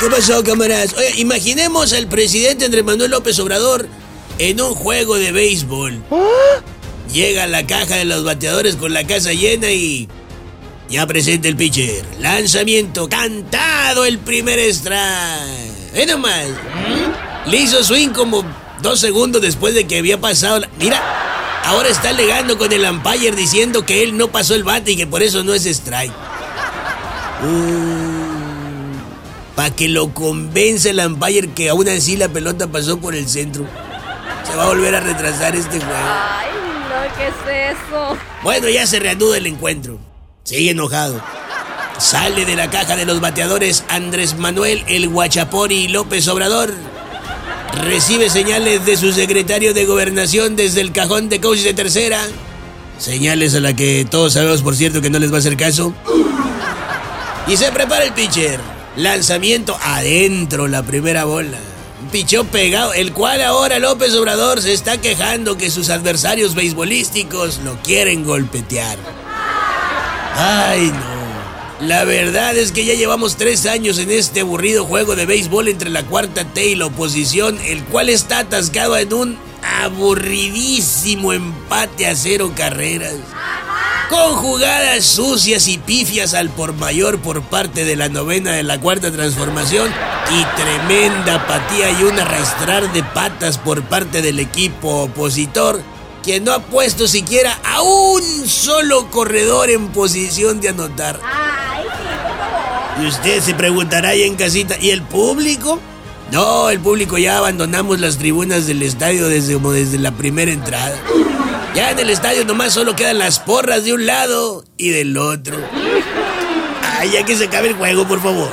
¿Qué pasó, camaradas? Oye, imaginemos al presidente Andrés Manuel López Obrador en un juego de béisbol. Llega a la caja de los bateadores con la casa llena y... Ya presenta el pitcher. Lanzamiento cantado el primer strike. Ve nomás. Le hizo swing como dos segundos después de que había pasado. la- Mira, ahora está alegando con el umpire diciendo que él no pasó el bate y que por eso no es strike. Para que lo convenza el umpire que aún así la pelota pasó por el centro. Se va a volver a retrasar este juego. Ay, no, ¿qué es eso? Bueno, ya se reanuda el encuentro. Sigue enojado. Sale de la caja de los bateadores Andrés Manuel El Guachapori López Obrador. Recibe señales de su secretario de gobernación desde el cajón de coach de tercera. Señales a la que todos sabemos, por cierto, que no les va a hacer caso. Y se prepara el pitcher. Lanzamiento adentro, la primera bola. Un pichón pegado, el cual ahora López Obrador se está quejando que sus adversarios beisbolísticos lo quieren golpetear. Ay, no. La verdad es que ya llevamos tres años en este aburrido juego de béisbol entre la cuarta T y la oposición, el cual está atascado en un aburridísimo empate a cero carreras. Con jugadas sucias y pifias al por mayor por parte de la novena de la cuarta transformación y tremenda apatía y un arrastrar de patas por parte del equipo opositor que no ha puesto siquiera a un solo corredor en posición de anotar. Y usted se preguntará ahí en casita, ¿y el público? No, el público ya abandonamos las tribunas del estadio desde, como desde la primera entrada. Ya en el estadio nomás solo quedan las porras de un lado y del otro. Ay, ya que se acabe el juego, por favor.